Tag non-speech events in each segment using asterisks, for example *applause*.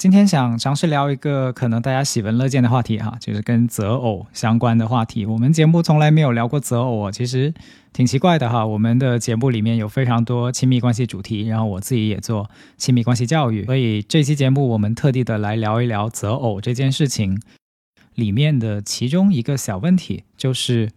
今天想尝试聊一个可能大家喜闻乐见的话题哈，就是跟择偶相关的话题。我们节目从来没有聊过择偶啊，其实挺奇怪的哈。我们的节目里面有非常多亲密关系主题，然后我自己也做亲密关系教育，所以这期节目我们特地的来聊一聊择偶这件事情里面的其中一个小问题，就是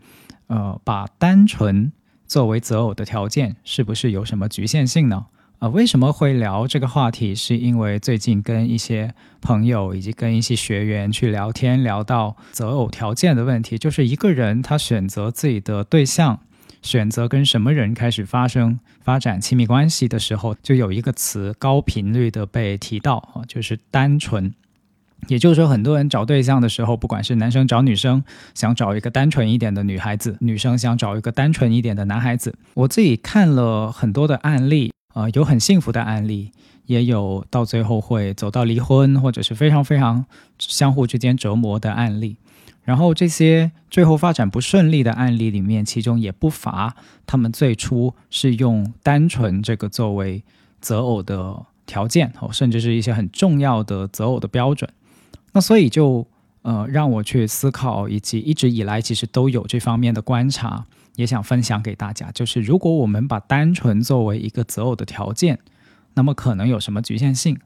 呃，把单纯作为择偶的条件，是不是有什么局限性呢？啊，为什么会聊这个话题？是因为最近跟一些朋友以及跟一些学员去聊天，聊到择偶条件的问题。就是一个人他选择自己的对象，选择跟什么人开始发生发展亲密关系的时候，就有一个词高频率的被提到啊，就是单纯。也就是说，很多人找对象的时候，不管是男生找女生，想找一个单纯一点的女孩子，女生想找一个单纯一点的男孩子。我自己看了很多的案例。呃，有很幸福的案例，也有到最后会走到离婚，或者是非常非常相互之间折磨的案例。然后这些最后发展不顺利的案例里面，其中也不乏他们最初是用单纯这个作为择偶的条件，哦，甚至是一些很重要的择偶的标准。那所以就呃让我去思考，以及一直以来其实都有这方面的观察。也想分享给大家，就是如果我们把单纯作为一个择偶的条件，那么可能有什么局限性？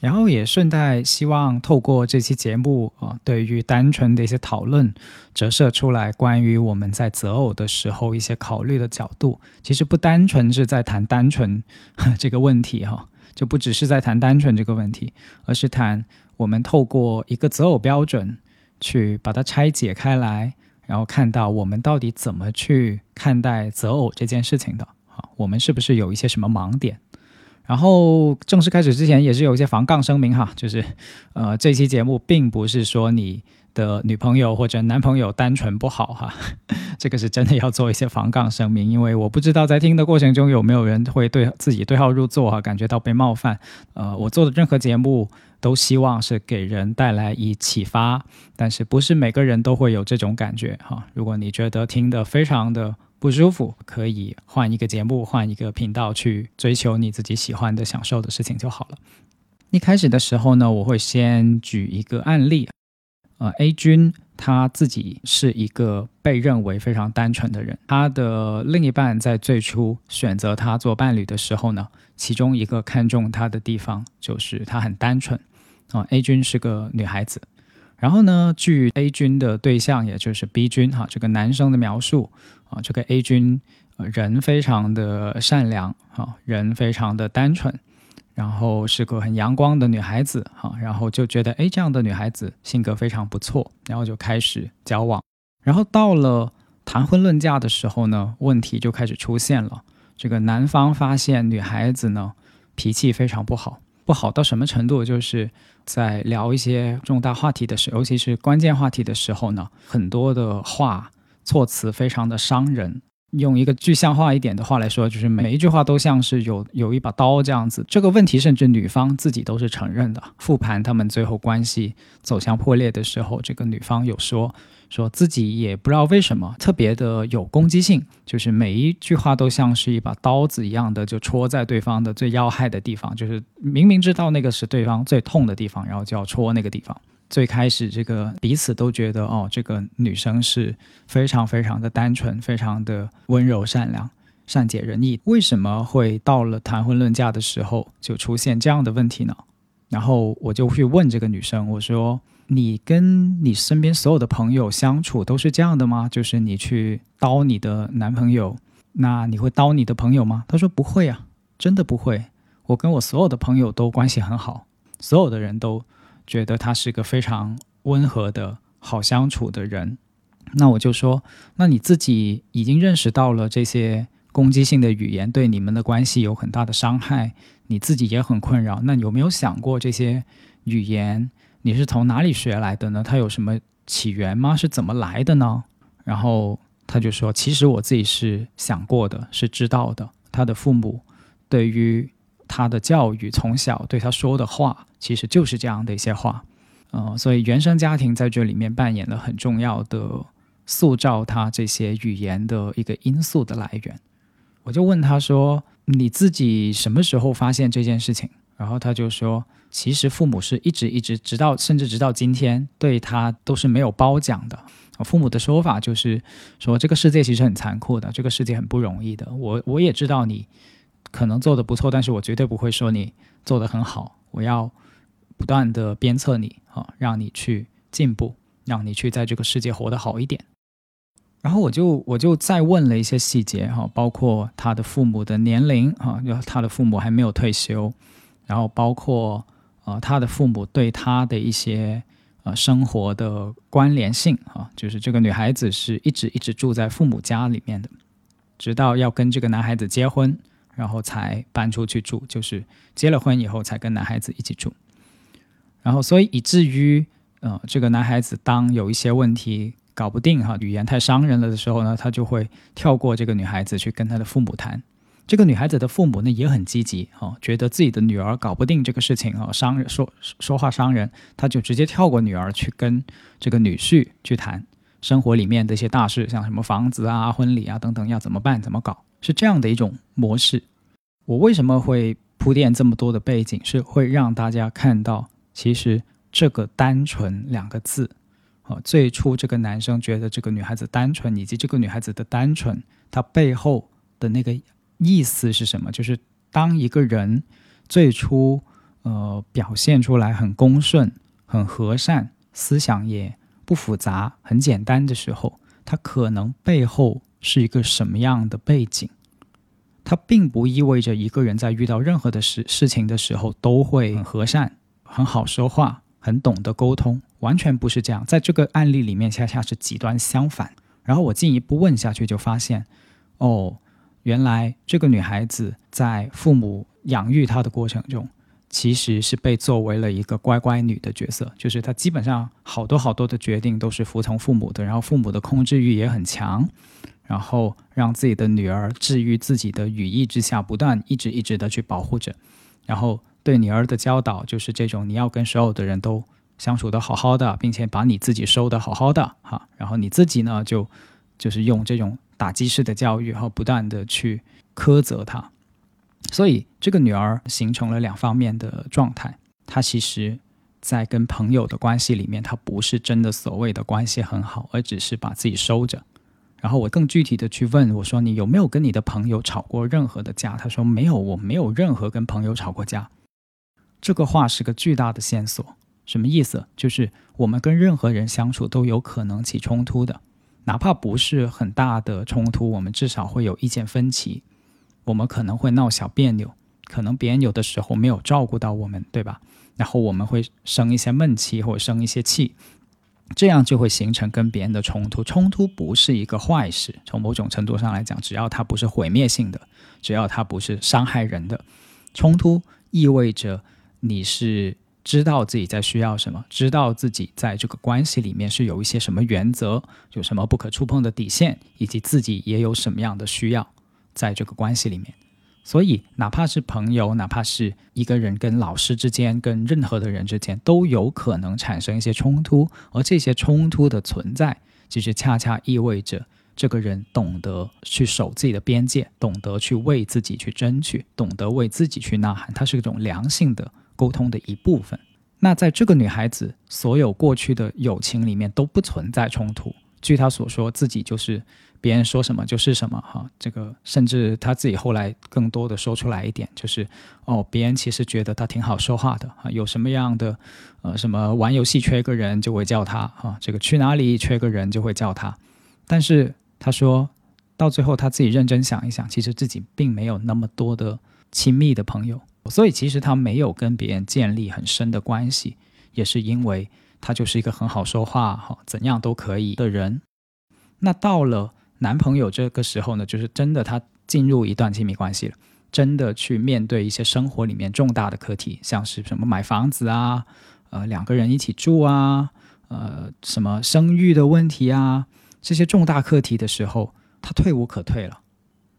然后也顺带希望透过这期节目啊，对于单纯的一些讨论，折射出来关于我们在择偶的时候一些考虑的角度。其实不单纯是在谈单纯 *laughs* 这个问题哈，就不只是在谈单纯这个问题，而是谈我们透过一个择偶标准去把它拆解开来。然后看到我们到底怎么去看待择偶这件事情的啊？我们是不是有一些什么盲点？然后正式开始之前也是有一些防杠声明哈，就是呃这期节目并不是说你的女朋友或者男朋友单纯不好哈，*laughs* 这个是真的要做一些防杠声明，因为我不知道在听的过程中有没有人会对自己对号入座哈，感觉到被冒犯。呃，我做的任何节目。都希望是给人带来以启发，但是不是每个人都会有这种感觉哈。如果你觉得听得非常的不舒服，可以换一个节目，换一个频道去追求你自己喜欢的、享受的事情就好了。一开始的时候呢，我会先举一个案例，呃，A 君他自己是一个被认为非常单纯的人，他的另一半在最初选择他做伴侣的时候呢，其中一个看中他的地方就是他很单纯。啊，A 君是个女孩子，然后呢，据 A 君的对象，也就是 B 君哈，这个男生的描述啊，这个 A 君人非常的善良哈，人非常的单纯，然后是个很阳光的女孩子哈，然后就觉得哎，这样的女孩子性格非常不错，然后就开始交往，然后到了谈婚论嫁的时候呢，问题就开始出现了，这个男方发现女孩子呢脾气非常不好。不好到什么程度？就是在聊一些重大话题的时候，尤其是关键话题的时候呢，很多的话措辞非常的伤人。用一个具象化一点的话来说，就是每一句话都像是有有一把刀这样子。这个问题甚至女方自己都是承认的。复盘他们最后关系走向破裂的时候，这个女方有说。说自己也不知道为什么特别的有攻击性，就是每一句话都像是一把刀子一样的，就戳在对方的最要害的地方。就是明明知道那个是对方最痛的地方，然后就要戳那个地方。最开始这个彼此都觉得哦，这个女生是非常非常的单纯，非常的温柔善良、善解人意。为什么会到了谈婚论嫁的时候就出现这样的问题呢？然后我就去问这个女生，我说。你跟你身边所有的朋友相处都是这样的吗？就是你去叨你的男朋友，那你会叨你的朋友吗？他说不会啊，真的不会。我跟我所有的朋友都关系很好，所有的人都觉得他是个非常温和的好相处的人。那我就说，那你自己已经认识到了这些攻击性的语言对你们的关系有很大的伤害，你自己也很困扰。那有没有想过这些语言？你是从哪里学来的呢？它有什么起源吗？是怎么来的呢？然后他就说：“其实我自己是想过的，是知道的。他的父母对于他的教育，从小对他说的话，其实就是这样的一些话。嗯，所以原生家庭在这里面扮演了很重要的塑造他这些语言的一个因素的来源。”我就问他说：“你自己什么时候发现这件事情？”然后他就说：“其实父母是一直一直，直到甚至直到今天，对他都是没有褒奖的。父母的说法就是说，这个世界其实很残酷的，这个世界很不容易的。我我也知道你可能做的不错，但是我绝对不会说你做的很好。我要不断的鞭策你啊，让你去进步，让你去在这个世界活得好一点。然后我就我就再问了一些细节哈，包括他的父母的年龄哈，就他的父母还没有退休。”然后包括呃他的父母对他的一些呃生活的关联性啊，就是这个女孩子是一直一直住在父母家里面的，直到要跟这个男孩子结婚，然后才搬出去住，就是结了婚以后才跟男孩子一起住。然后所以以至于呃这个男孩子当有一些问题搞不定哈，语言太伤人了的时候呢，他就会跳过这个女孩子去跟他的父母谈。这个女孩子的父母呢也很积极哈，觉得自己的女儿搞不定这个事情哈，伤人说说话伤人，他就直接跳过女儿去跟这个女婿去谈生活里面的一些大事，像什么房子啊、婚礼啊等等要怎么办、怎么搞，是这样的一种模式。我为什么会铺垫这么多的背景，是会让大家看到，其实这个“单纯”两个字，啊，最初这个男生觉得这个女孩子单纯，以及这个女孩子的单纯，她背后的那个。意思是什么？就是当一个人最初呃表现出来很恭顺、很和善，思想也不复杂、很简单的时候，他可能背后是一个什么样的背景？它并不意味着一个人在遇到任何的事事情的时候都会很和善、很好说话、很懂得沟通，完全不是这样。在这个案例里面，恰恰是极端相反。然后我进一步问下去，就发现哦。原来这个女孩子在父母养育她的过程中，其实是被作为了一个乖乖女的角色，就是她基本上好多好多的决定都是服从父母的，然后父母的控制欲也很强，然后让自己的女儿置于自己的羽翼之下，不断一直一直的去保护着，然后对女儿的教导就是这种，你要跟所有的人都相处的好好的，并且把你自己收的好好的哈，然后你自己呢就就是用这种。打击式的教育，然后不断的去苛责他，所以这个女儿形成了两方面的状态。她其实，在跟朋友的关系里面，她不是真的所谓的关系很好，而只是把自己收着。然后我更具体的去问我说：“你有没有跟你的朋友吵过任何的架？”他说：“没有，我没有任何跟朋友吵过架。”这个话是个巨大的线索。什么意思？就是我们跟任何人相处都有可能起冲突的。哪怕不是很大的冲突，我们至少会有意见分歧，我们可能会闹小别扭，可能别人有的时候没有照顾到我们，对吧？然后我们会生一些闷气或者生一些气，这样就会形成跟别人的冲突。冲突不是一个坏事，从某种程度上来讲，只要它不是毁灭性的，只要它不是伤害人的，冲突意味着你是。知道自己在需要什么，知道自己在这个关系里面是有一些什么原则，有什么不可触碰的底线，以及自己也有什么样的需要在这个关系里面。所以，哪怕是朋友，哪怕是一个人跟老师之间，跟任何的人之间，都有可能产生一些冲突。而这些冲突的存在，其实恰恰意味着这个人懂得去守自己的边界，懂得去为自己去争取，懂得为自己去呐喊。它是一种良性的。沟通的一部分。那在这个女孩子所有过去的友情里面都不存在冲突。据他所说，自己就是别人说什么就是什么哈。这个甚至他自己后来更多的说出来一点，就是哦，别人其实觉得他挺好说话的啊。有什么样的呃什么玩游戏缺个人就会叫他哈，这个去哪里缺个人就会叫他。但是他说到最后，他自己认真想一想，其实自己并没有那么多的亲密的朋友。所以其实他没有跟别人建立很深的关系，也是因为他就是一个很好说话、哈怎样都可以的人。那到了男朋友这个时候呢，就是真的他进入一段亲密关系了，真的去面对一些生活里面重大的课题，像是什么买房子啊，呃两个人一起住啊，呃什么生育的问题啊，这些重大课题的时候，他退无可退了，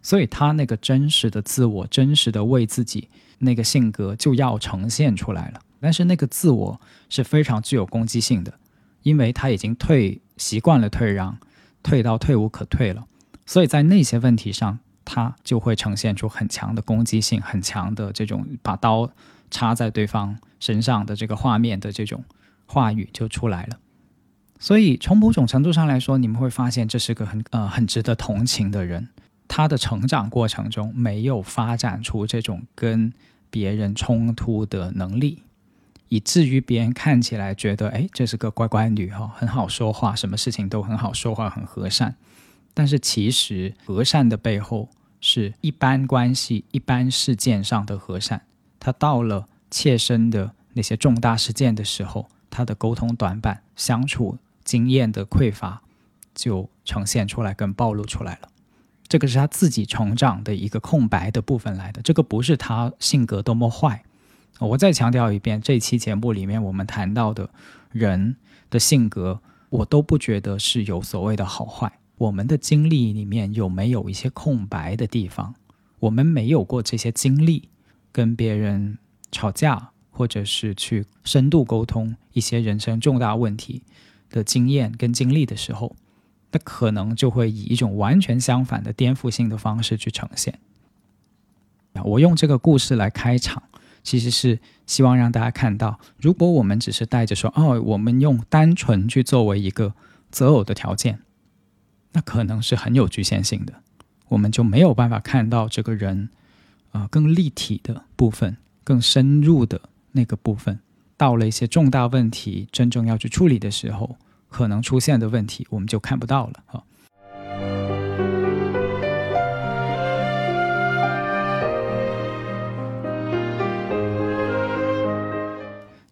所以他那个真实的自我、真实的为自己那个性格就要呈现出来了。但是那个自我是非常具有攻击性的，因为他已经退习惯了退让，退到退无可退了，所以在那些问题上，他就会呈现出很强的攻击性、很强的这种把刀插在对方身上的这个画面的这种话语就出来了。所以从某种程度上来说，你们会发现这是个很呃很值得同情的人。他的成长过程中没有发展出这种跟别人冲突的能力。以至于别人看起来觉得，哎，这是个乖乖女哈，很好说话，什么事情都很好说话，很和善。但是其实和善的背后是一般关系、一般事件上的和善。他到了切身的那些重大事件的时候，他的沟通短板、相处经验的匮乏就呈现出来，跟暴露出来了。这个是他自己成长的一个空白的部分来的。这个不是他性格多么坏。我再强调一遍，这期节目里面我们谈到的人的性格，我都不觉得是有所谓的好坏。我们的经历里面有没有一些空白的地方？我们没有过这些经历，跟别人吵架，或者是去深度沟通一些人生重大问题的经验跟经历的时候，那可能就会以一种完全相反的颠覆性的方式去呈现。我用这个故事来开场。其实是希望让大家看到，如果我们只是带着说哦，我们用单纯去作为一个择偶的条件，那可能是很有局限性的，我们就没有办法看到这个人啊更立体的部分、更深入的那个部分。到了一些重大问题真正要去处理的时候，可能出现的问题，我们就看不到了啊。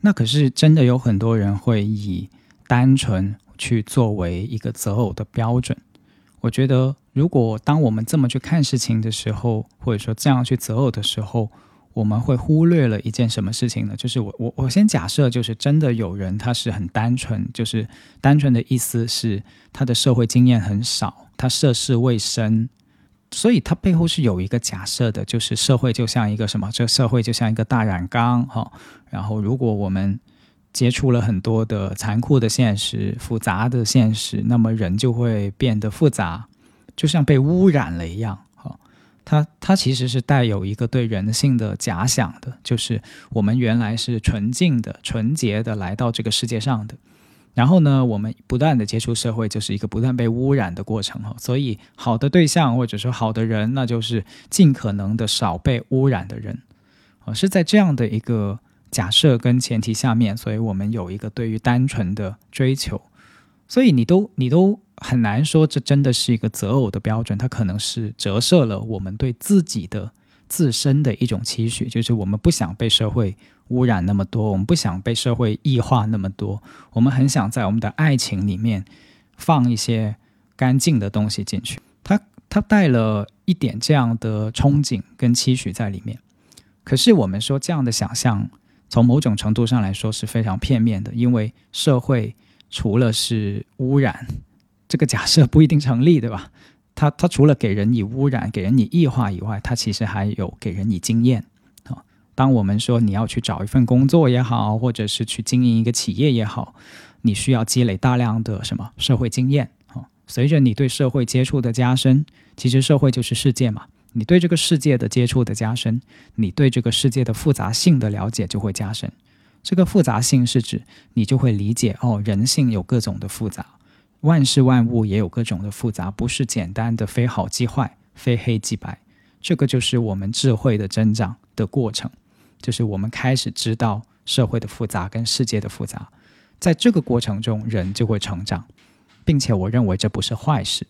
那可是真的有很多人会以单纯去作为一个择偶的标准。我觉得，如果当我们这么去看事情的时候，或者说这样去择偶的时候，我们会忽略了一件什么事情呢？就是我我我先假设，就是真的有人他是很单纯，就是单纯的意思是他的社会经验很少，他涉世未深。所以它背后是有一个假设的，就是社会就像一个什么？这社会就像一个大染缸，哈。然后，如果我们接触了很多的残酷的现实、复杂的现实，那么人就会变得复杂，就像被污染了一样，哈。它它其实是带有一个对人性的假想的，就是我们原来是纯净的、纯洁的来到这个世界上的。然后呢，我们不断的接触社会，就是一个不断被污染的过程哈。所以，好的对象或者说好的人，那就是尽可能的少被污染的人，啊，是在这样的一个假设跟前提下面，所以我们有一个对于单纯的追求。所以，你都你都很难说这真的是一个择偶的标准，它可能是折射了我们对自己的自身的一种期许，就是我们不想被社会。污染那么多，我们不想被社会异化那么多，我们很想在我们的爱情里面放一些干净的东西进去。他他带了一点这样的憧憬跟期许在里面。可是我们说这样的想象，从某种程度上来说是非常片面的，因为社会除了是污染，这个假设不一定成立，对吧？它它除了给人以污染、给人以异化以外，它其实还有给人以经验。当我们说你要去找一份工作也好，或者是去经营一个企业也好，你需要积累大量的什么社会经验啊？随着你对社会接触的加深，其实社会就是世界嘛。你对这个世界的接触的加深，你对这个世界的复杂性的了解就会加深。这个复杂性是指你就会理解哦，人性有各种的复杂，万事万物也有各种的复杂，不是简单的非好即坏，非黑即白。这个就是我们智慧的增长的过程。就是我们开始知道社会的复杂跟世界的复杂，在这个过程中，人就会成长，并且我认为这不是坏事。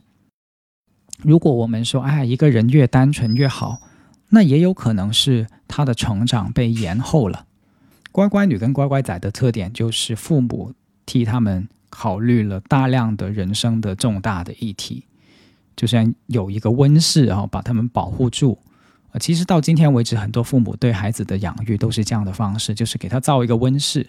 如果我们说，哎，一个人越单纯越好，那也有可能是他的成长被延后了。乖乖女跟乖乖仔的特点就是父母替他们考虑了大量的人生的重大的议题，就像有一个温室啊，把他们保护住。其实到今天为止，很多父母对孩子的养育都是这样的方式，就是给他造一个温室，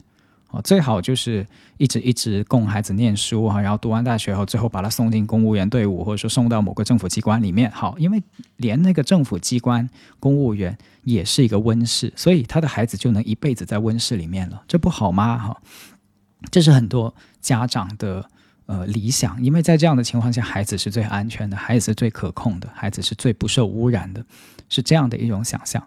哦，最好就是一直一直供孩子念书哈，然后读完大学后，最后把他送进公务员队伍，或者说送到某个政府机关里面。好，因为连那个政府机关公务员也是一个温室，所以他的孩子就能一辈子在温室里面了，这不好吗？哈，这是很多家长的呃理想，因为在这样的情况下，孩子是最安全的，孩子是最可控的，孩子是最不受污染的，是这样的一种想象。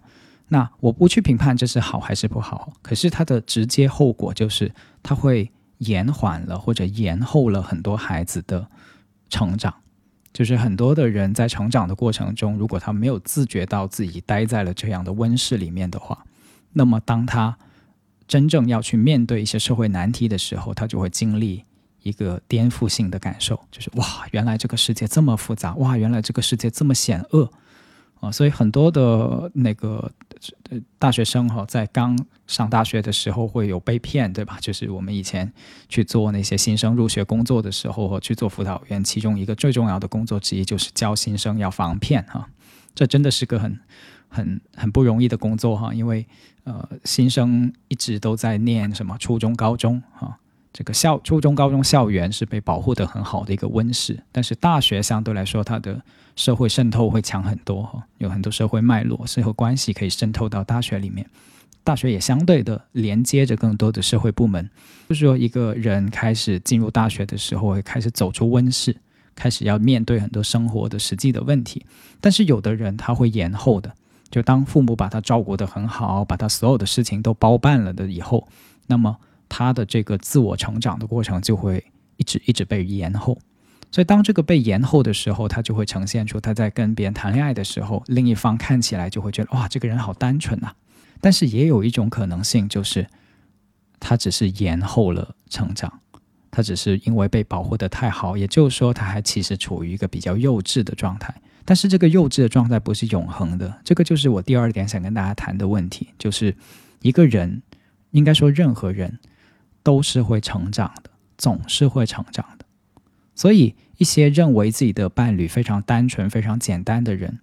那我不去评判这是好还是不好，可是它的直接后果就是它会延缓了或者延后了很多孩子的成长。就是很多的人在成长的过程中，如果他没有自觉到自己待在了这样的温室里面的话，那么当他真正要去面对一些社会难题的时候，他就会经历一个颠覆性的感受，就是哇，原来这个世界这么复杂，哇，原来这个世界这么险恶。啊，所以很多的那个大学生哈，在刚上大学的时候会有被骗，对吧？就是我们以前去做那些新生入学工作的时候，去做辅导员，其中一个最重要的工作之一就是教新生要防骗哈。这真的是个很很很不容易的工作哈，因为呃，新生一直都在念什么初中、高中哈。这个校初中、高中校园是被保护的很好的一个温室，但是大学相对来说，它的社会渗透会强很多，有很多社会脉络、社会关系可以渗透到大学里面。大学也相对的连接着更多的社会部门，就是说一个人开始进入大学的时候，会开始走出温室，开始要面对很多生活的实际的问题。但是有的人他会延后的，就当父母把他照顾得很好，把他所有的事情都包办了的以后，那么。他的这个自我成长的过程就会一直一直被延后，所以当这个被延后的时候，他就会呈现出他在跟别人谈恋爱的时候，另一方看起来就会觉得哇，这个人好单纯呐。但是也有一种可能性，就是他只是延后了成长，他只是因为被保护的太好，也就是说他还其实处于一个比较幼稚的状态。但是这个幼稚的状态不是永恒的，这个就是我第二点想跟大家谈的问题，就是一个人应该说任何人。都是会成长的，总是会成长的。所以，一些认为自己的伴侣非常单纯、非常简单的人，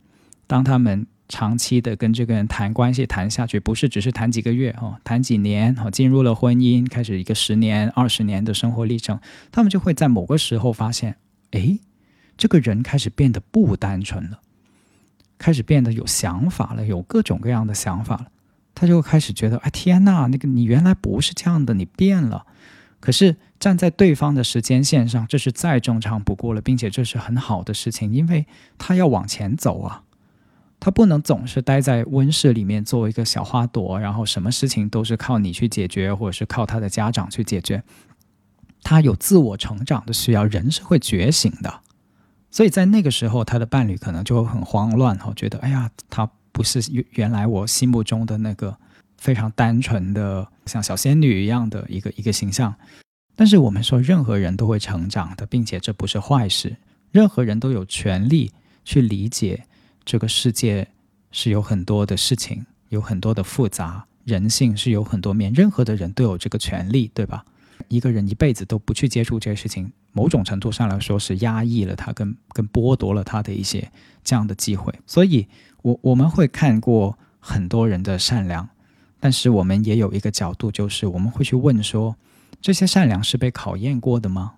当他们长期的跟这个人谈关系谈下去，不是只是谈几个月哦，谈几年哦，进入了婚姻，开始一个十年、二十年的生活历程，他们就会在某个时候发现，哎，这个人开始变得不单纯了，开始变得有想法了，有各种各样的想法了。他就开始觉得，哎，天呐，那个你原来不是这样的，你变了。可是站在对方的时间线上，这是再正常不过了，并且这是很好的事情，因为他要往前走啊，他不能总是待在温室里面做一个小花朵，然后什么事情都是靠你去解决，或者是靠他的家长去解决。他有自我成长的需要，人是会觉醒的。所以在那个时候，他的伴侣可能就会很慌乱，哈，觉得，哎呀，他。不是原原来我心目中的那个非常单纯的像小仙女一样的一个一个形象，但是我们说任何人都会成长的，并且这不是坏事。任何人都有权利去理解这个世界是有很多的事情，有很多的复杂，人性是有很多面，任何的人都有这个权利，对吧？一个人一辈子都不去接触这些事情，某种程度上来说是压抑了他，跟跟剥夺了他的一些这样的机会，所以。我我们会看过很多人的善良，但是我们也有一个角度，就是我们会去问说，这些善良是被考验过的吗？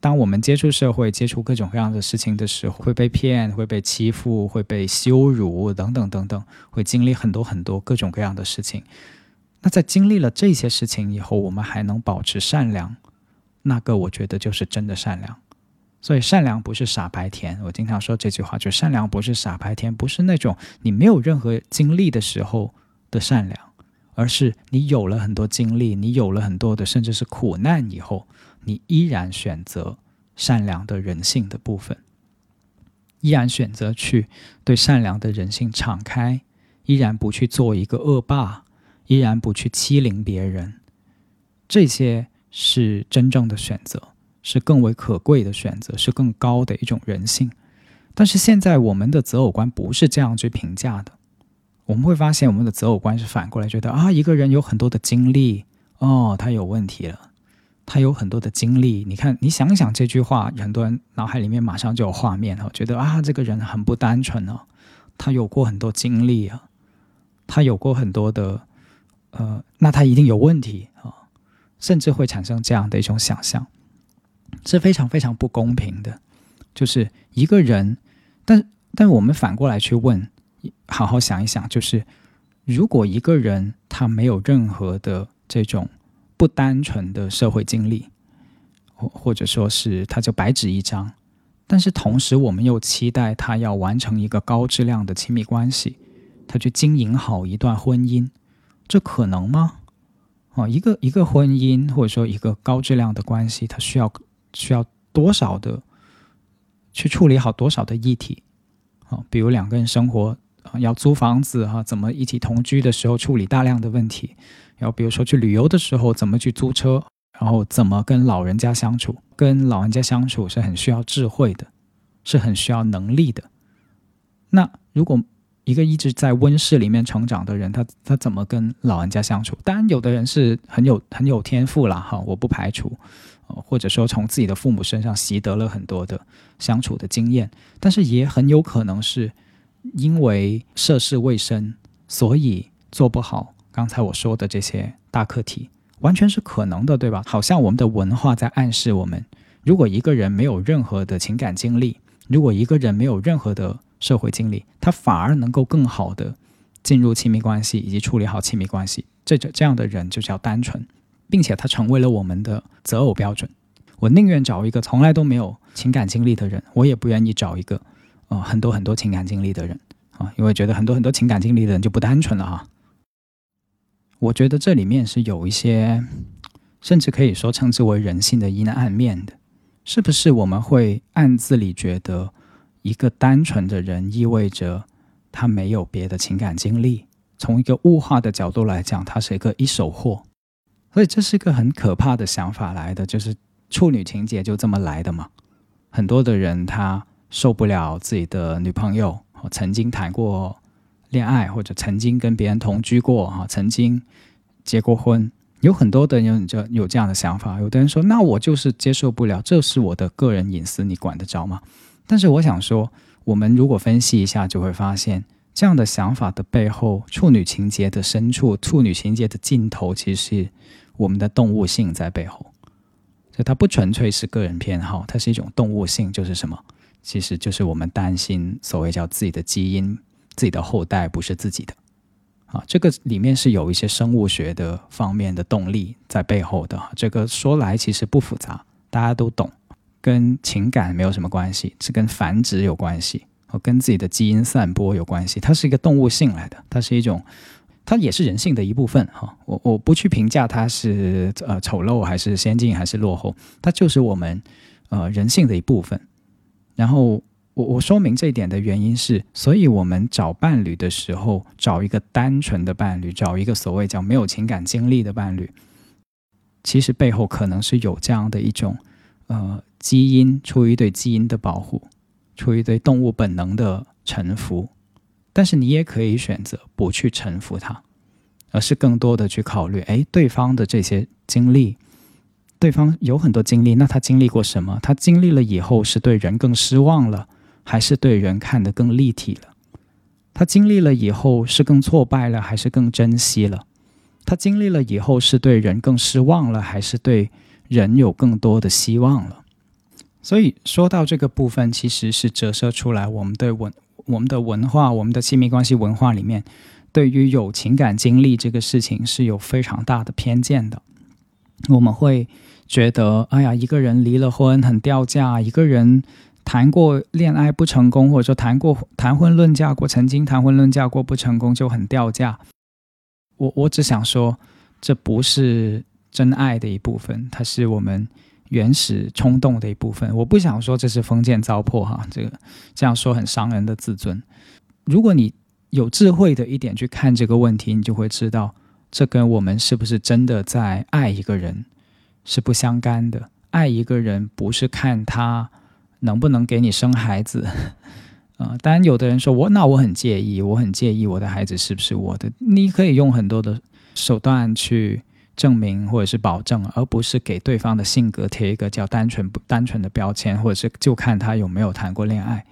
当我们接触社会、接触各种各样的事情的时候，会被骗、会被欺负、会被羞辱等等等等，会经历很多很多各种各样的事情。那在经历了这些事情以后，我们还能保持善良，那个我觉得就是真的善良。所以善良不是傻白甜，我经常说这句话，就善良不是傻白甜，不是那种你没有任何经历的时候的善良，而是你有了很多经历，你有了很多的甚至是苦难以后，你依然选择善良的人性的部分，依然选择去对善良的人性敞开，依然不去做一个恶霸，依然不去欺凌别人，这些是真正的选择。是更为可贵的选择，是更高的一种人性。但是现在我们的择偶观不是这样去评价的。我们会发现，我们的择偶观是反过来觉得啊，一个人有很多的经历，哦，他有问题了，他有很多的经历。你看，你想想这句话，很多人脑海里面马上就有画面了，觉得啊，这个人很不单纯哦，他有过很多经历啊，他有过很多的，呃，那他一定有问题啊。甚至会产生这样的一种想象，是非常非常不公平的。就是一个人，但但我们反过来去问，好好想一想，就是如果一个人他没有任何的这种不单纯的社会经历，或或者说是他就白纸一张，但是同时我们又期待他要完成一个高质量的亲密关系，他去经营好一段婚姻，这可能吗？哦，一个一个婚姻或者说一个高质量的关系，它需要需要多少的去处理好多少的议题？啊，比如两个人生活啊，要租房子哈，怎么一起同居的时候处理大量的问题？然后比如说去旅游的时候怎么去租车？然后怎么跟老人家相处？跟老人家相处是很需要智慧的，是很需要能力的。那如果一个一直在温室里面成长的人，他他怎么跟老人家相处？当然，有的人是很有很有天赋啦，哈，我不排除，或者说从自己的父母身上习得了很多的相处的经验，但是也很有可能是因为涉世未深，所以做不好刚才我说的这些大课题，完全是可能的，对吧？好像我们的文化在暗示我们，如果一个人没有任何的情感经历，如果一个人没有任何的社会经历，他反而能够更好的进入亲密关系以及处理好亲密关系。这这这样的人就叫单纯，并且他成为了我们的择偶标准。我宁愿找一个从来都没有情感经历的人，我也不愿意找一个呃很多很多情感经历的人啊，因为觉得很多很多情感经历的人就不单纯了哈。我觉得这里面是有一些，甚至可以说称之为人性的阴暗面的，是不是？我们会暗自里觉得。一个单纯的人意味着他没有别的情感经历。从一个物化的角度来讲，他是一个一手货，所以这是一个很可怕的想法来的，就是处女情节就这么来的嘛。很多的人他受不了自己的女朋友，曾经谈过恋爱，或者曾经跟别人同居过，哈，曾经结过婚，有很多的人就有这样的想法。有的人说，那我就是接受不了，这是我的个人隐私，你管得着吗？但是我想说，我们如果分析一下，就会发现这样的想法的背后，处女情节的深处，处女情节的尽头，其实是我们的动物性在背后。所以它不纯粹是个人偏好，它是一种动物性，就是什么？其实就是我们担心所谓叫自己的基因、自己的后代不是自己的啊。这个里面是有一些生物学的方面的动力在背后的。这个说来其实不复杂，大家都懂。跟情感没有什么关系，是跟繁殖有关系，和跟自己的基因散播有关系。它是一个动物性来的，它是一种，它也是人性的一部分。哈，我我不去评价它是呃丑陋还是先进还是落后，它就是我们呃人性的一部分。然后我我说明这一点的原因是，所以我们找伴侣的时候，找一个单纯的伴侣，找一个所谓叫没有情感经历的伴侣，其实背后可能是有这样的一种。呃，基因出于对基因的保护，出于对动物本能的臣服，但是你也可以选择不去臣服它，而是更多的去考虑，哎，对方的这些经历，对方有很多经历，那他经历过什么？他经历了以后是对人更失望了，还是对人看得更立体了？他经历了以后是更挫败了，还是更珍惜了？他经历了以后是对人更失望了，还是对？人有更多的希望了，所以说到这个部分，其实是折射出来我们对文、我们的文化、我们的亲密关系文化里面，对于有情感经历这个事情是有非常大的偏见的。我们会觉得，哎呀，一个人离了婚很掉价，一个人谈过恋爱不成功，或者说谈过谈婚论嫁过，曾经谈婚论嫁过不成功就很掉价。我我只想说，这不是。真爱的一部分，它是我们原始冲动的一部分。我不想说这是封建糟粕哈，这个这样说很伤人的自尊。如果你有智慧的一点去看这个问题，你就会知道，这跟我们是不是真的在爱一个人是不相干的。爱一个人不是看他能不能给你生孩子，啊，*laughs* 当然有的人说我那我很介意，我很介意我的孩子是不是我的。你可以用很多的手段去。证明或者是保证，而不是给对方的性格贴一个叫单纯不单纯的标签，或者是就看他有没有谈过恋爱，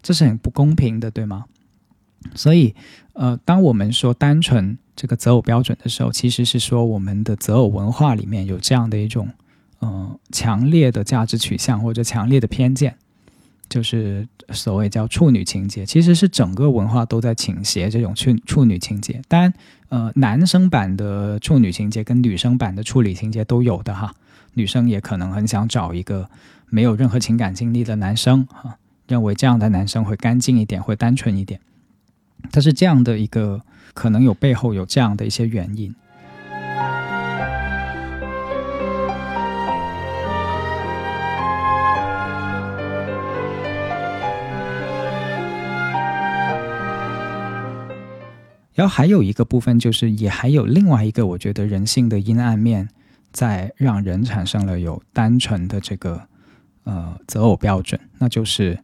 这是很不公平的，对吗？所以，呃，当我们说单纯这个择偶标准的时候，其实是说我们的择偶文化里面有这样的一种，呃，强烈的价值取向或者强烈的偏见，就是所谓叫处女情节，其实是整个文化都在倾斜这种处处女情节。当然，呃，男生版的处女情节跟女生版的处理情节都有的哈，女生也可能很想找一个没有任何情感经历的男生哈，认为这样的男生会干净一点，会单纯一点。但是这样的一个。可能有背后有这样的一些原因。然后还有一个部分，就是也还有另外一个，我觉得人性的阴暗面，在让人产生了有单纯的这个呃择偶标准，那就是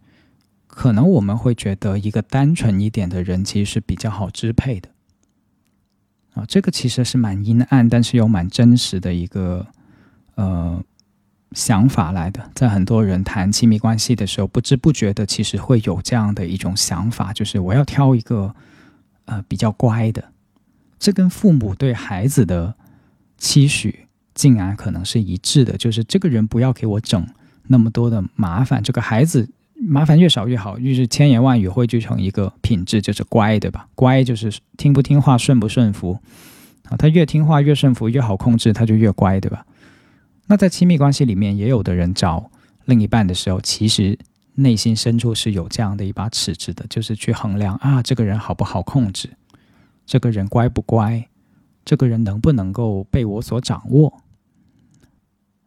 可能我们会觉得一个单纯一点的人，其实是比较好支配的。啊，这个其实是蛮阴暗，但是又蛮真实的一个呃想法来的。在很多人谈亲密关系的时候，不知不觉的，其实会有这样的一种想法，就是我要挑一个呃比较乖的。这跟父母对孩子的期许，竟然可能是一致的，就是这个人不要给我整那么多的麻烦，这个孩子。麻烦越少越好，越是千言万语汇聚成一个品质，就是乖，对吧？乖就是听不听话，顺不顺服啊？他越听话越顺服，越好控制，他就越乖，对吧？那在亲密关系里面，也有的人找另一半的时候，其实内心深处是有这样的一把尺子的，就是去衡量啊，这个人好不好控制，这个人乖不乖，这个人能不能够被我所掌握。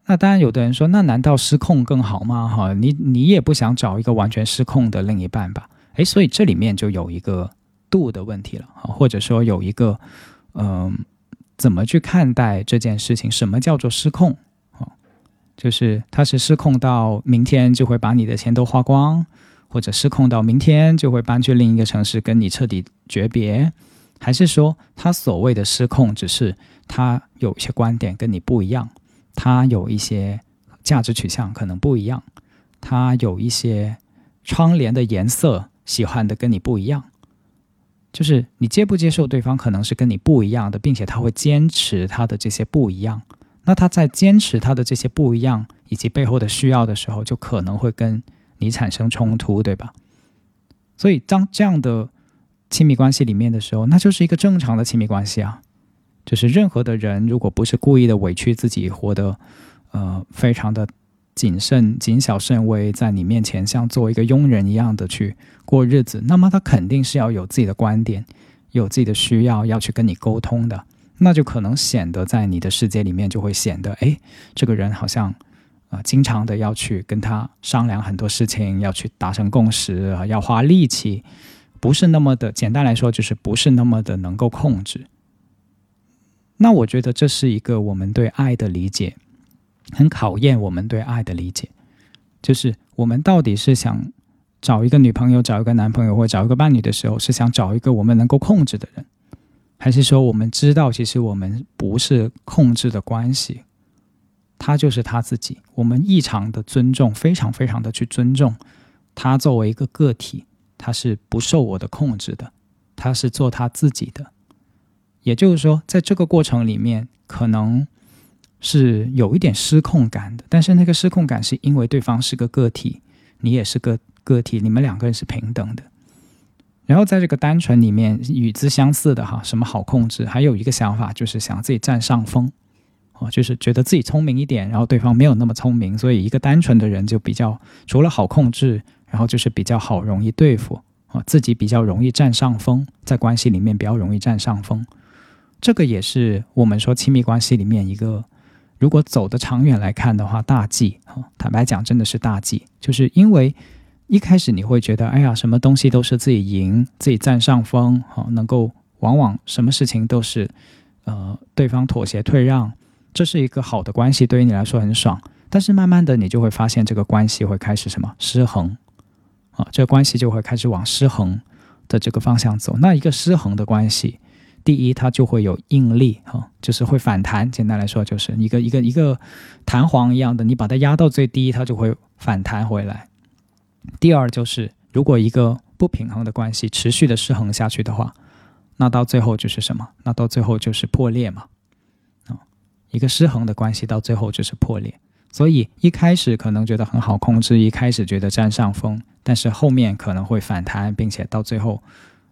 那当然，有的人说，那难道失控更好吗？哈，你你也不想找一个完全失控的另一半吧？诶，所以这里面就有一个度的问题了，或者说有一个，嗯，怎么去看待这件事情？什么叫做失控？就是他是失控到明天就会把你的钱都花光，或者失控到明天就会搬去另一个城市跟你彻底诀别，还是说他所谓的失控，只是他有一些观点跟你不一样？他有一些价值取向可能不一样，他有一些窗帘的颜色喜欢的跟你不一样，就是你接不接受对方可能是跟你不一样的，并且他会坚持他的这些不一样。那他在坚持他的这些不一样以及背后的需要的时候，就可能会跟你产生冲突，对吧？所以当这样的亲密关系里面的时候，那就是一个正常的亲密关系啊。就是任何的人，如果不是故意的委屈自己，活得呃非常的谨慎、谨小慎微，在你面前像做一个佣人一样的去过日子，那么他肯定是要有自己的观点，有自己的需要要去跟你沟通的，那就可能显得在你的世界里面就会显得，哎，这个人好像啊，经常的要去跟他商量很多事情，要去达成共识啊，要花力气，不是那么的简单来说，就是不是那么的能够控制。那我觉得这是一个我们对爱的理解，很考验我们对爱的理解。就是我们到底是想找一个女朋友、找一个男朋友或找一个伴侣的时候，是想找一个我们能够控制的人，还是说我们知道其实我们不是控制的关系，他就是他自己，我们异常的尊重，非常非常的去尊重他作为一个个体，他是不受我的控制的，他是做他自己的。也就是说，在这个过程里面，可能是有一点失控感的。但是那个失控感是因为对方是个个体，你也是个个体，你们两个人是平等的。然后在这个单纯里面，与之相似的哈，什么好控制？还有一个想法就是想自己占上风，哦，就是觉得自己聪明一点，然后对方没有那么聪明，所以一个单纯的人就比较除了好控制，然后就是比较好容易对付啊，自己比较容易占上风，在关系里面比较容易占上风。这个也是我们说亲密关系里面一个，如果走的长远来看的话，大忌哈。坦白讲，真的是大忌，就是因为一开始你会觉得，哎呀，什么东西都是自己赢，自己占上风，哈，能够往往什么事情都是呃对方妥协退让，这是一个好的关系，对于你来说很爽。但是慢慢的，你就会发现这个关系会开始什么失衡啊，这个关系就会开始往失衡的这个方向走。那一个失衡的关系。第一，它就会有应力哈，就是会反弹。简单来说，就是一个一个一个弹簧一样的，你把它压到最低，它就会反弹回来。第二，就是如果一个不平衡的关系持续的失衡下去的话，那到最后就是什么？那到最后就是破裂嘛。啊，一个失衡的关系到最后就是破裂。所以一开始可能觉得很好控制，一开始觉得占上风，但是后面可能会反弹，并且到最后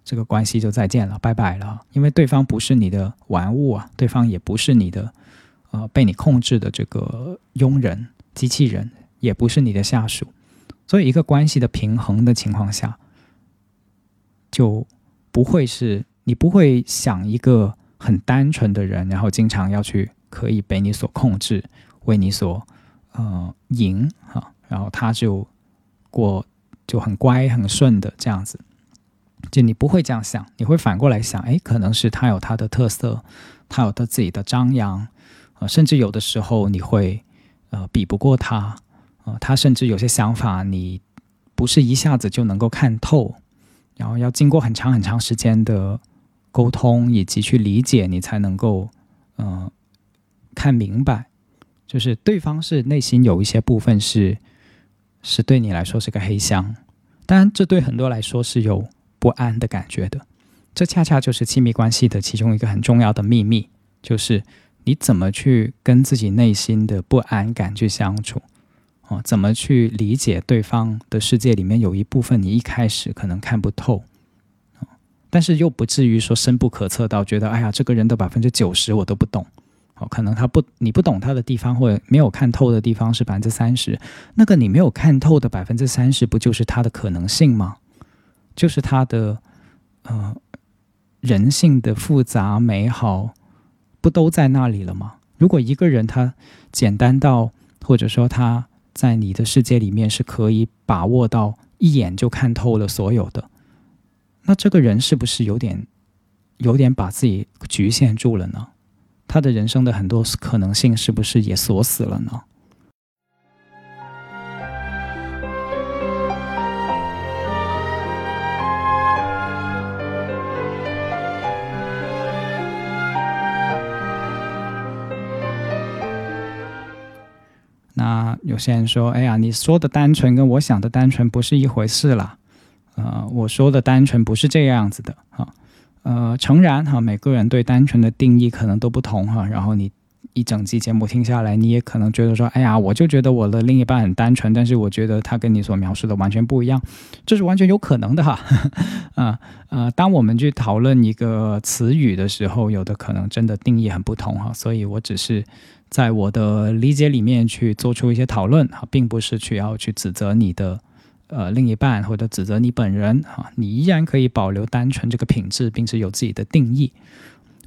这个关系就再见了，拜拜了。因为对方不是你的玩物啊，对方也不是你的呃被你控制的这个佣人、机器人，也不是你的下属。所以一个关系的平衡的情况下，就不会是你不会想一个很单纯的人，然后经常要去可以被你所控制，为你所。呃，赢哈，然后他就过就很乖很顺的这样子，就你不会这样想，你会反过来想，哎，可能是他有他的特色，他有他自己的张扬，呃，甚至有的时候你会呃比不过他，呃，他甚至有些想法你不是一下子就能够看透，然后要经过很长很长时间的沟通以及去理解，你才能够嗯看明白。就是对方是内心有一些部分是，是对你来说是个黑箱，当然这对很多来说是有不安的感觉的。这恰恰就是亲密关系的其中一个很重要的秘密，就是你怎么去跟自己内心的不安感去相处，哦，怎么去理解对方的世界里面有一部分你一开始可能看不透，但是又不至于说深不可测到觉得哎呀，这个人的百分之九十我都不懂。哦，可能他不，你不懂他的地方，或者没有看透的地方是百分之三十。那个你没有看透的百分之三十，不就是他的可能性吗？就是他的呃人性的复杂美好，不都在那里了吗？如果一个人他简单到，或者说他在你的世界里面是可以把握到一眼就看透了所有的，那这个人是不是有点有点把自己局限住了呢？他的人生的很多可能性是不是也锁死了呢？有些人说：“哎呀，你说的单纯跟我想的单纯不是一回事啦。”呃，我说的单纯不是这样子的啊。呃，诚然哈，每个人对单纯的定义可能都不同哈。然后你一整集节目听下来，你也可能觉得说，哎呀，我就觉得我的另一半很单纯，但是我觉得他跟你所描述的完全不一样，这是完全有可能的哈。*laughs* 啊呃，当我们去讨论一个词语的时候，有的可能真的定义很不同哈。所以我只是在我的理解里面去做出一些讨论哈，并不是去要去指责你的。呃，另一半或者指责你本人啊，你依然可以保留单纯这个品质，并且有自己的定义。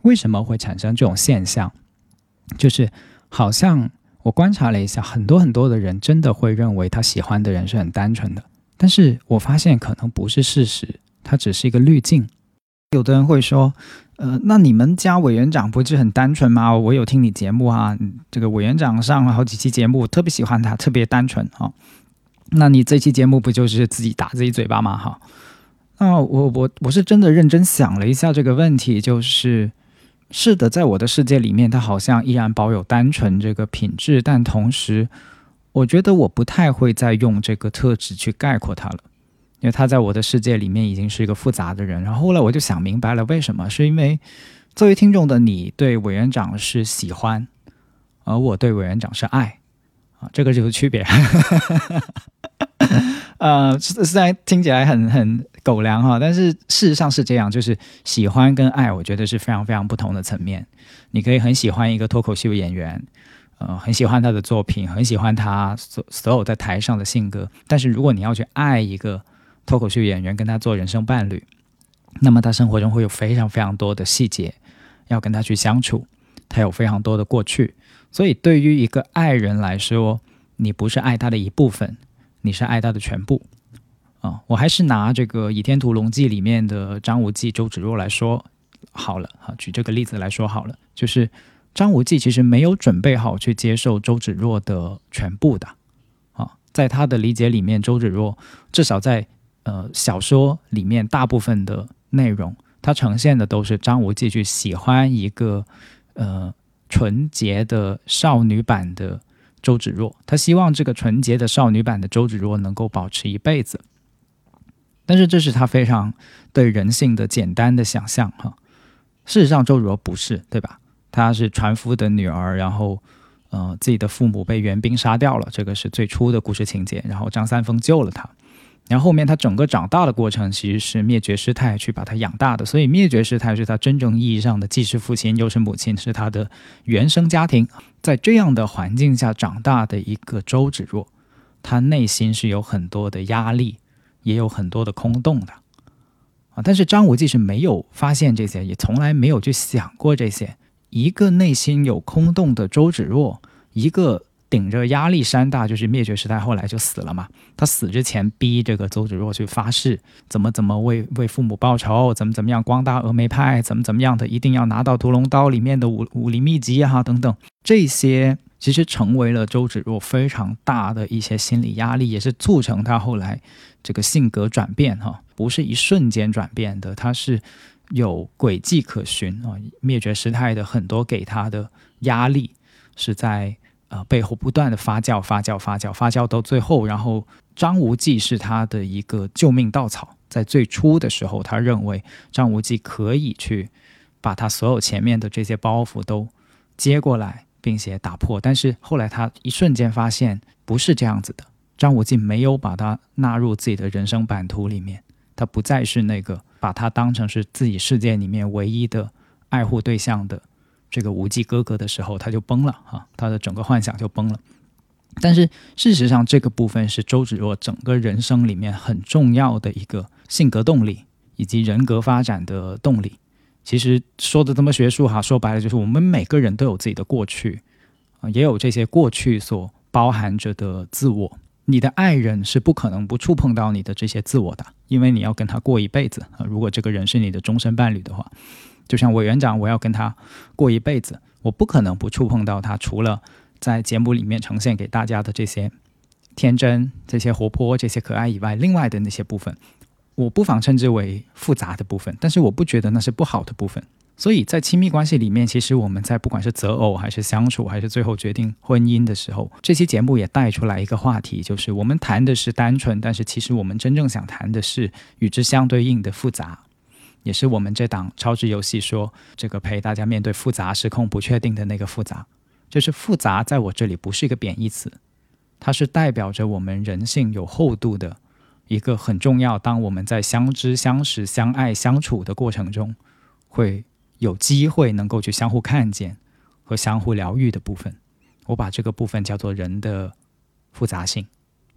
为什么会产生这种现象？就是好像我观察了一下，很多很多的人真的会认为他喜欢的人是很单纯的，但是我发现可能不是事实，它只是一个滤镜。有的人会说，呃，那你们家委员长不是很单纯吗？我有听你节目啊，这个委员长上了好几期节目，我特别喜欢他，特别单纯啊。那你这期节目不就是自己打自己嘴巴吗？哈，那我我我是真的认真想了一下这个问题，就是是的，在我的世界里面，他好像依然保有单纯这个品质，但同时，我觉得我不太会再用这个特质去概括他了，因为他在我的世界里面已经是一个复杂的人。然后后来我就想明白了，为什么？是因为作为听众的你对委员长是喜欢，而我对委员长是爱。啊，这个就是区别。*laughs* 呃，虽然听起来很很狗粮哈，但是事实上是这样，就是喜欢跟爱，我觉得是非常非常不同的层面。你可以很喜欢一个脱口秀演员，呃，很喜欢他的作品，很喜欢他所所有在台上的性格。但是如果你要去爱一个脱口秀演员，跟他做人生伴侣，那么他生活中会有非常非常多的细节要跟他去相处，他有非常多的过去。所以，对于一个爱人来说，你不是爱他的一部分，你是爱他的全部。啊，我还是拿这个《倚天屠龙记》里面的张无忌、周芷若来说好了。哈，举这个例子来说好了，就是张无忌其实没有准备好去接受周芷若的全部的。啊，在他的理解里面，周芷若至少在呃小说里面大部分的内容，它呈现的都是张无忌去喜欢一个呃。纯洁的少女版的周芷若，他希望这个纯洁的少女版的周芷若能够保持一辈子。但是这是他非常对人性的简单的想象哈。事实上，周芷若不是，对吧？她是船夫的女儿，然后，呃，自己的父母被援兵杀掉了，这个是最初的故事情节。然后张三丰救了她，然后后面他整个长大的过程其实是灭绝师太去把他养大的，所以灭绝师太是他真正意义上的既是父亲又是母亲，是他的原生家庭。在这样的环境下长大的一个周芷若，他内心是有很多的压力，也有很多的空洞的啊。但是张无忌是没有发现这些，也从来没有去想过这些。一个内心有空洞的周芷若，一个顶着压力山大，就是灭绝师太后来就死了嘛。他死之前逼这个周芷若去发誓，怎么怎么为为父母报仇，怎么怎么样光大峨眉派，怎么怎么样的，一定要拿到屠龙刀里面的武武林秘籍啊等等。这些其实成为了周芷若非常大的一些心理压力，也是促成他后来这个性格转变哈。不是一瞬间转变的，它是有轨迹可循啊！灭绝师太的很多给他的压力是在呃背后不断的发酵、发酵、发酵、发酵到最后，然后张无忌是他的一个救命稻草。在最初的时候，他认为张无忌可以去把他所有前面的这些包袱都接过来，并且打破，但是后来他一瞬间发现不是这样子的，张无忌没有把他纳入自己的人生版图里面。他不再是那个把他当成是自己世界里面唯一的爱护对象的这个无忌哥哥的时候，他就崩了哈，他的整个幻想就崩了。但是事实上，这个部分是周芷若整个人生里面很重要的一个性格动力以及人格发展的动力。其实说的这么学术哈，说白了就是我们每个人都有自己的过去啊，也有这些过去所包含着的自我。你的爱人是不可能不触碰到你的这些自我的，因为你要跟他过一辈子啊。如果这个人是你的终身伴侣的话，就像委员长，我要跟他过一辈子，我不可能不触碰到他。除了在节目里面呈现给大家的这些天真、这些活泼、这些可爱以外，另外的那些部分，我不妨称之为复杂的部分，但是我不觉得那是不好的部分。所以在亲密关系里面，其实我们在不管是择偶还是相处，还是最后决定婚姻的时候，这期节目也带出来一个话题，就是我们谈的是单纯，但是其实我们真正想谈的是与之相对应的复杂，也是我们这档超值游戏说这个陪大家面对复杂、失控、不确定的那个复杂。就是复杂，在我这里不是一个贬义词，它是代表着我们人性有厚度的一个很重要。当我们在相知、相识、相爱、相处的过程中，会。有机会能够去相互看见和相互疗愈的部分，我把这个部分叫做人的复杂性，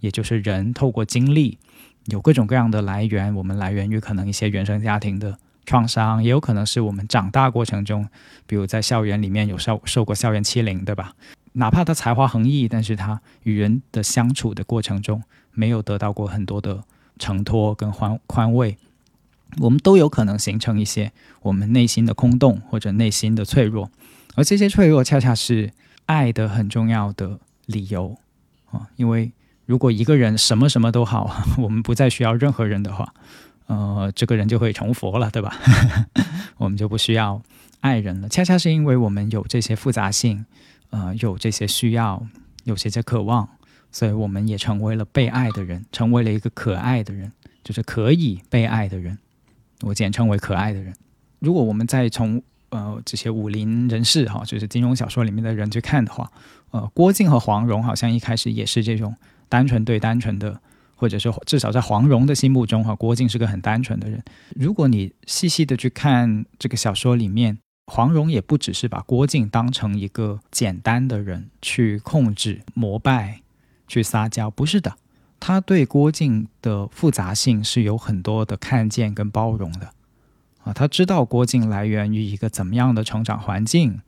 也就是人透过经历有各种各样的来源，我们来源于可能一些原生家庭的创伤，也有可能是我们长大过程中，比如在校园里面有受受过校园欺凌，对吧？哪怕他才华横溢，但是他与人的相处的过程中没有得到过很多的承托跟宽宽慰。我们都有可能形成一些我们内心的空洞或者内心的脆弱，而这些脆弱恰恰是爱的很重要的理由啊！因为如果一个人什么什么都好，*laughs* 我们不再需要任何人的话，呃，这个人就会成佛了，对吧？*laughs* 我们就不需要爱人了。恰恰是因为我们有这些复杂性，呃，有这些需要，有这些渴望，所以我们也成为了被爱的人，成为了一个可爱的人，就是可以被爱的人。我简称为可爱的人。如果我们再从呃这些武林人士哈，就是金庸小说里面的人去看的话，呃，郭靖和黄蓉好像一开始也是这种单纯对单纯的，或者是至少在黄蓉的心目中哈，郭靖是个很单纯的人。如果你细细的去看这个小说里面，黄蓉也不只是把郭靖当成一个简单的人去控制、膜拜、去撒娇，不是的。他对郭靖的复杂性是有很多的看见跟包容的，啊，他知道郭靖来源于一个怎么样的成长环境，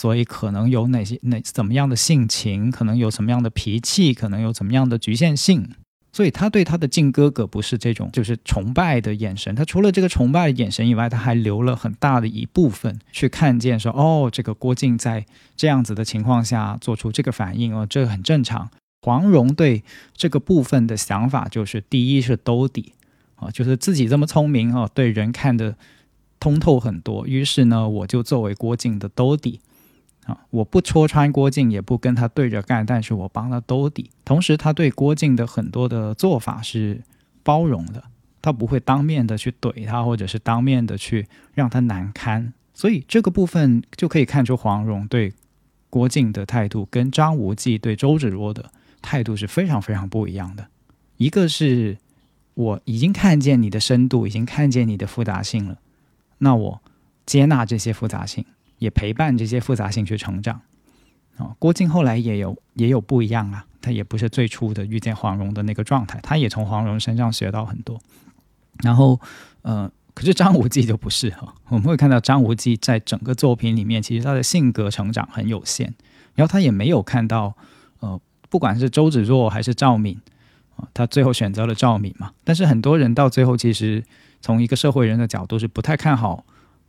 所以可能有哪些哪怎么样的性情，可能有什么样的脾气，可能有怎么样的局限性，所以他对他的靖哥哥不是这种就是崇拜的眼神，他除了这个崇拜的眼神以外，他还留了很大的一部分去看见说，哦，这个郭靖在这样子的情况下做出这个反应，哦，这个很正常。黄蓉对这个部分的想法就是：第一是兜底啊，就是自己这么聪明啊，对人看得通透很多。于是呢，我就作为郭靖的兜底啊，我不戳穿郭靖，也不跟他对着干，但是我帮他兜底。同时，他对郭靖的很多的做法是包容的，他不会当面的去怼他，或者是当面的去让他难堪。所以这个部分就可以看出黄蓉对郭靖的态度跟张无忌对周芷若的态度是非常非常不一样的。一个是我已经看见你的深度，已经看见你的复杂性了，那我接纳这些复杂性，也陪伴这些复杂性去成长。啊，郭靖后来也有也有不一样啊，他也不是最初的遇见黄蓉的那个状态，他也从黄蓉身上学到很多。然后，呃，可是张无忌就不是哈，我们会看到张无忌在整个作品里面，其实他的性格成长很有限，然后他也没有看到，呃，不管是周芷若还是赵敏，啊，他最后选择了赵敏嘛。但是很多人到最后，其实从一个社会人的角度是不太看好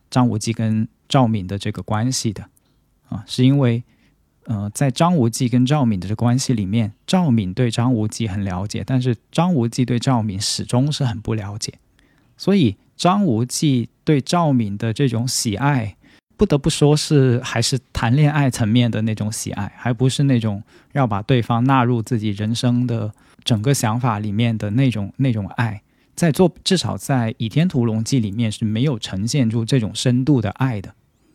张无忌跟赵敏的这个关系的，啊，是因为。呃，在张无忌跟赵敏的这关系里面，赵敏对张无忌很了解，但是张无忌对赵敏始终是很不了解。所以张无忌对赵敏的这种喜爱，不得不说是还是谈恋爱层面的那种喜爱，还不是那种要把对方纳入自己人生的整个想法里面的那种那种爱。在做至少在《倚天屠龙记》里面是没有呈现出这种深度的爱的。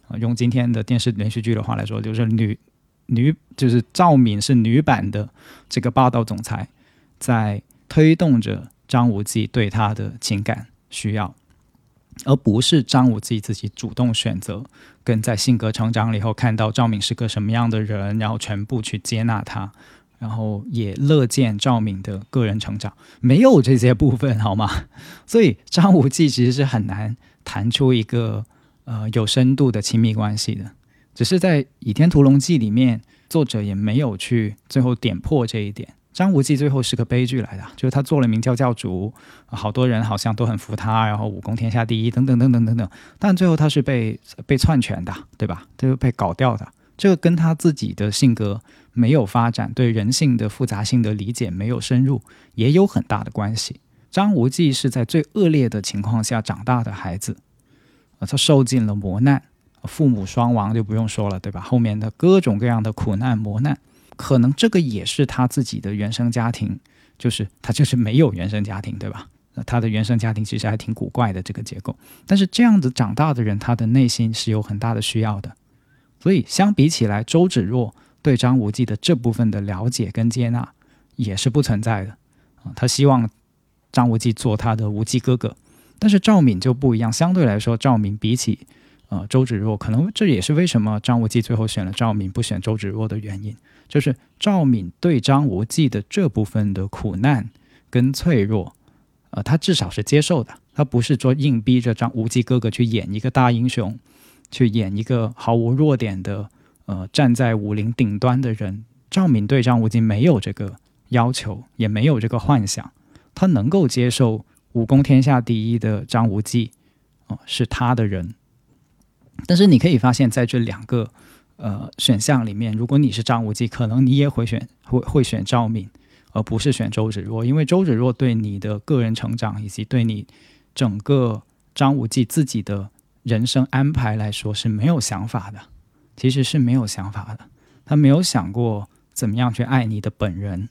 啊，用今天的电视连续剧的话来说，就是女。女就是赵敏是女版的这个霸道总裁，在推动着张无忌对她的情感需要，而不是张无忌自己主动选择，跟在性格成长了以后看到赵敏是个什么样的人，然后全部去接纳她，然后也乐见赵敏的个人成长，没有这些部分好吗？*laughs* 所以张无忌其实是很难谈出一个呃有深度的亲密关系的。只是在《倚天屠龙记》里面，作者也没有去最后点破这一点。张无忌最后是个悲剧来的，就是他做了明教教主，好多人好像都很服他，然后武功天下第一，等等等等等等。但最后他是被被篡权的，对吧？就是被搞掉的，这个跟他自己的性格没有发展，对人性的复杂性的理解没有深入，也有很大的关系。张无忌是在最恶劣的情况下长大的孩子，啊，他受尽了磨难。父母双亡就不用说了，对吧？后面的各种各样的苦难磨难，可能这个也是他自己的原生家庭，就是他就是没有原生家庭，对吧？那他的原生家庭其实还挺古怪的这个结构。但是这样子长大的人，他的内心是有很大的需要的。所以相比起来，周芷若对张无忌的这部分的了解跟接纳也是不存在的啊。他希望张无忌做他的无忌哥哥，但是赵敏就不一样，相对来说，赵敏比起呃，周芷若可能这也是为什么张无忌最后选了赵敏不选周芷若的原因，就是赵敏对张无忌的这部分的苦难跟脆弱，呃，他至少是接受的，他不是说硬逼着张无忌哥哥去演一个大英雄，去演一个毫无弱点的，呃，站在武林顶端的人。赵敏对张无忌没有这个要求，也没有这个幻想，他能够接受武功天下第一的张无忌，哦，是他的人。但是你可以发现，在这两个呃选项里面，如果你是张无忌，可能你也会选会会选赵敏，而不是选周芷若，因为周芷若对你的个人成长以及对你整个张无忌自己的人生安排来说是没有想法的，其实是没有想法的，他没有想过怎么样去爱你的本人，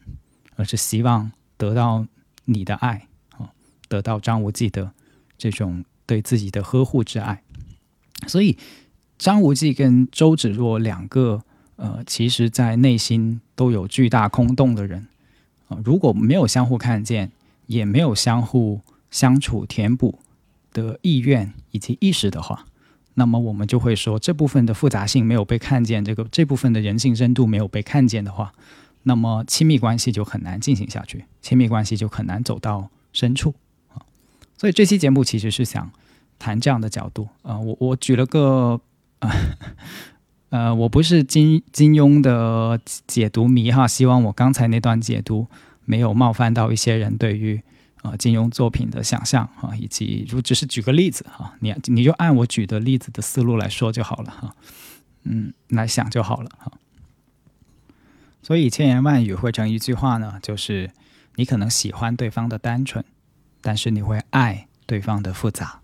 而是希望得到你的爱啊，得到张无忌的这种对自己的呵护之爱。所以，张无忌跟周芷若两个，呃，其实在内心都有巨大空洞的人，啊，如果没有相互看见，也没有相互相处填补的意愿以及意识的话，那么我们就会说，这部分的复杂性没有被看见，这个这部分的人性深度没有被看见的话，那么亲密关系就很难进行下去，亲密关系就很难走到深处啊。所以这期节目其实是想。谈这样的角度啊，我我举了个啊，呃，我不是金金庸的解读迷哈，希望我刚才那段解读没有冒犯到一些人对于啊金庸作品的想象哈，以及如只是举个例子哈，你你就按我举的例子的思路来说就好了哈，嗯，来想就好了哈。所以千言万语汇成一句话呢，就是你可能喜欢对方的单纯，但是你会爱对方的复杂。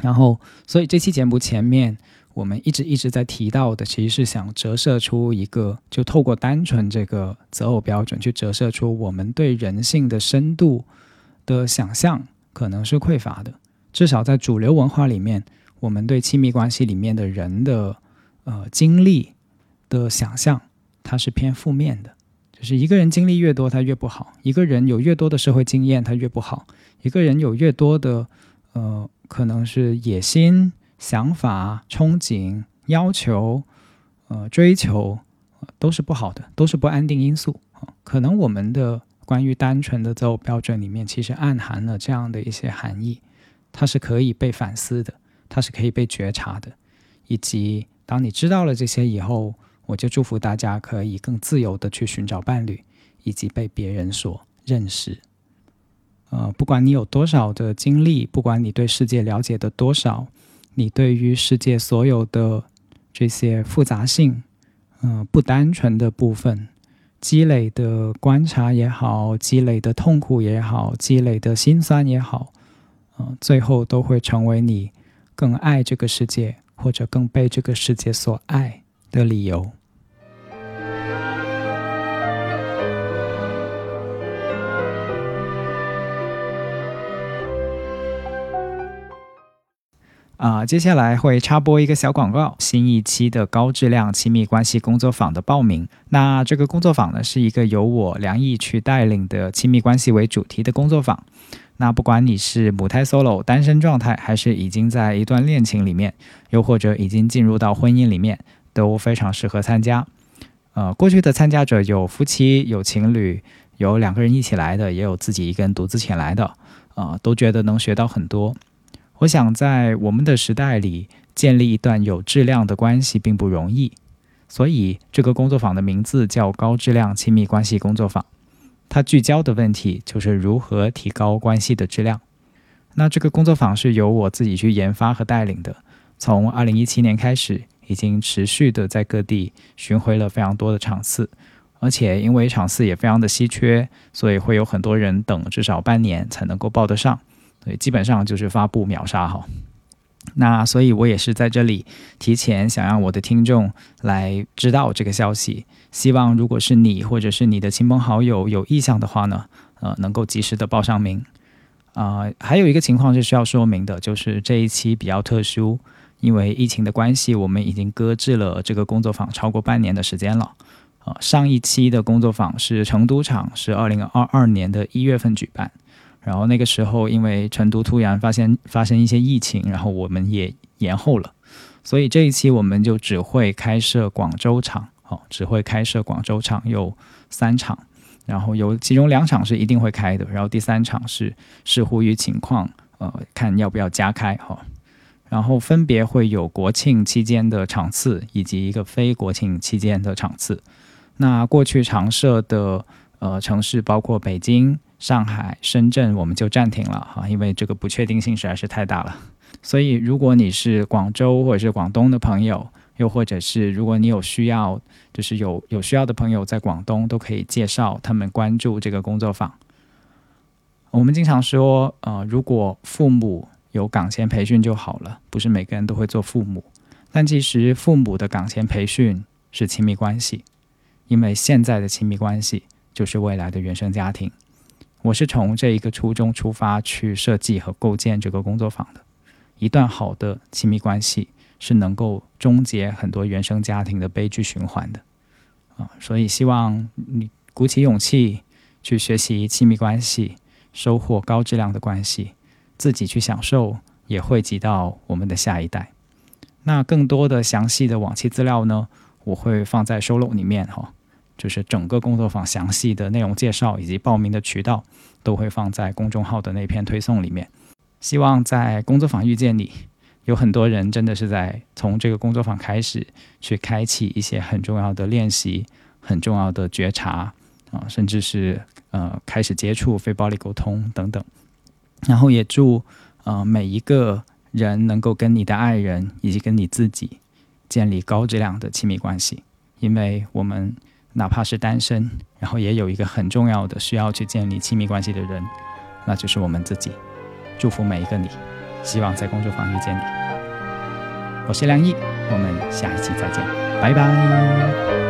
然后，所以这期节目前面我们一直一直在提到的，其实是想折射出一个，就透过单纯这个择偶标准去折射出我们对人性的深度的想象可能是匮乏的。至少在主流文化里面，我们对亲密关系里面的人的呃经历的想象，它是偏负面的。就是一个人经历越多，他越不好；一个人有越多的社会经验，他越不好；一个人有越多的呃，可能是野心、想法、憧憬、要求、呃追求，都是不好的，都是不安定因素。可能我们的关于单纯的择偶标准里面，其实暗含了这样的一些含义，它是可以被反思的，它是可以被觉察的，以及当你知道了这些以后。我就祝福大家可以更自由的去寻找伴侣，以及被别人所认识。呃，不管你有多少的经历，不管你对世界了解的多少，你对于世界所有的这些复杂性，嗯，不单纯的部分，积累的观察也好，积累的痛苦也好，积累的心酸也好，嗯，最后都会成为你更爱这个世界，或者更被这个世界所爱的理由。啊，接下来会插播一个小广告，新一期的高质量亲密关系工作坊的报名。那这个工作坊呢，是一个由我梁毅去带领的亲密关系为主题的工作坊。那不管你是母胎 solo 单身状态，还是已经在一段恋情里面，又或者已经进入到婚姻里面，都非常适合参加。呃，过去的参加者有夫妻、有情侣、有两个人一起来的，也有自己一个人独自前来的，啊，都觉得能学到很多。我想在我们的时代里建立一段有质量的关系并不容易，所以这个工作坊的名字叫高质量亲密关系工作坊。它聚焦的问题就是如何提高关系的质量。那这个工作坊是由我自己去研发和带领的，从二零一七年开始，已经持续的在各地巡回了非常多的场次，而且因为场次也非常的稀缺，所以会有很多人等至少半年才能够报得上。对，基本上就是发布秒杀哈。那所以，我也是在这里提前想让我的听众来知道这个消息。希望如果是你或者是你的亲朋好友有意向的话呢，呃，能够及时的报上名。啊，还有一个情况是需要说明的，就是这一期比较特殊，因为疫情的关系，我们已经搁置了这个工作坊超过半年的时间了。啊，上一期的工作坊是成都场，是二零二二年的一月份举办。然后那个时候，因为成都突然发现发生一些疫情，然后我们也延后了，所以这一期我们就只会开设广州场，哦，只会开设广州场有三场，然后有其中两场是一定会开的，然后第三场是视乎于情况，呃，看要不要加开哈。然后分别会有国庆期间的场次，以及一个非国庆期间的场次。那过去常设的呃城市包括北京。上海、深圳我们就暂停了哈，因为这个不确定性实在是太大了。所以，如果你是广州或者是广东的朋友，又或者是如果你有需要，就是有有需要的朋友在广东，都可以介绍他们关注这个工作坊。我们经常说，呃，如果父母有岗前培训就好了，不是每个人都会做父母。但其实，父母的岗前培训是亲密关系，因为现在的亲密关系就是未来的原生家庭。我是从这一个初衷出发去设计和构建这个工作坊的。一段好的亲密关系是能够终结很多原生家庭的悲剧循环的啊！所以希望你鼓起勇气去学习亲密关系，收获高质量的关系，自己去享受，也惠及到我们的下一代。那更多的详细的往期资料呢，我会放在收录里面哈。就是整个工作坊详细的内容介绍以及报名的渠道都会放在公众号的那篇推送里面。希望在工作坊遇见你，有很多人真的是在从这个工作坊开始去开启一些很重要的练习、很重要的觉察啊，甚至是呃开始接触非暴力沟通等等。然后也祝呃每一个人能够跟你的爱人以及跟你自己建立高质量的亲密关系，因为我们。哪怕是单身，然后也有一个很重要的需要去建立亲密关系的人，那就是我们自己。祝福每一个你，希望在工作坊遇见你。我是梁毅，我们下一期再见，拜拜。